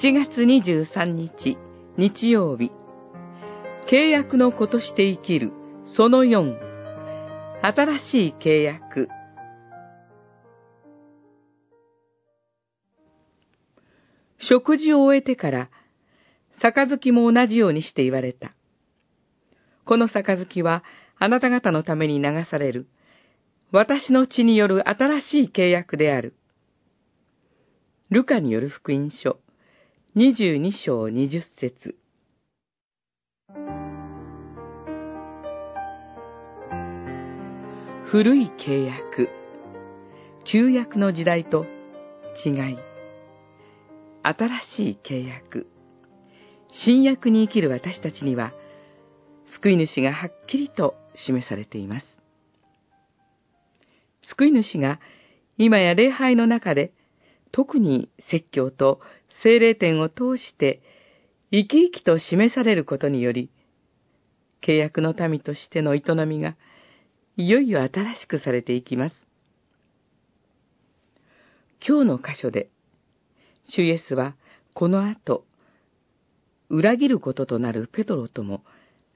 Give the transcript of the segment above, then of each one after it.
7月23日日曜日。契約の子として生きるその4新しい契約。食事を終えてから杯も同じようにして言われた。この杯はあなた方のために流される。私の血による新しい契約である。ルカによる福音書、22章20節。古い契約、旧約の時代と違い、新しい契約、新約に生きる私たちには、救い主がはっきりと示されています。救い主が今や礼拝の中で特に説教と精霊典を通して生き生きと示されることにより、契約の民としての営みがいよいよ新しくされていきます。今日の箇所で、主イエスはこの後、裏切ることとなるペトロとも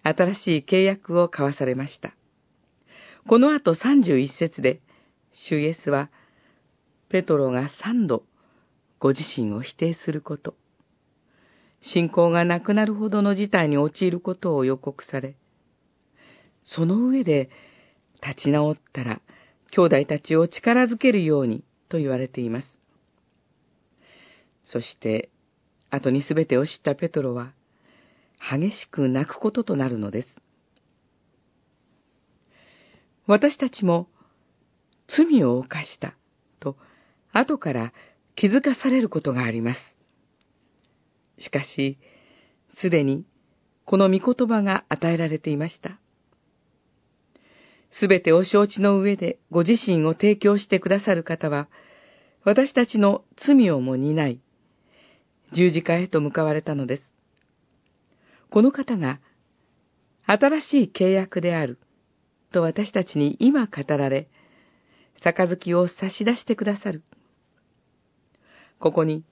新しい契約を交わされました。この後31節で、主イエスは、ペトロが三度、ご自身を否定すること、信仰がなくなるほどの事態に陥ることを予告され、その上で、立ち直ったら、兄弟たちを力づけるように、と言われています。そして、後にすべてを知ったペトロは、激しく泣くこととなるのです。私たちも罪を犯したと後から気づかされることがあります。しかし、すでにこの御言葉が与えられていました。すべてを承知の上でご自身を提供してくださる方は、私たちの罪をも担い、十字架へと向かわれたのです。この方が、新しい契約である、と私たちに今語られ、杯を差し出してくださる。ここに、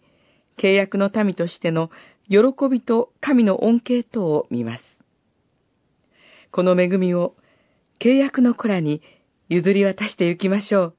契約の民としての喜びと神の恩恵等を見ます。この恵みを契約の子らに譲り渡して行きましょう。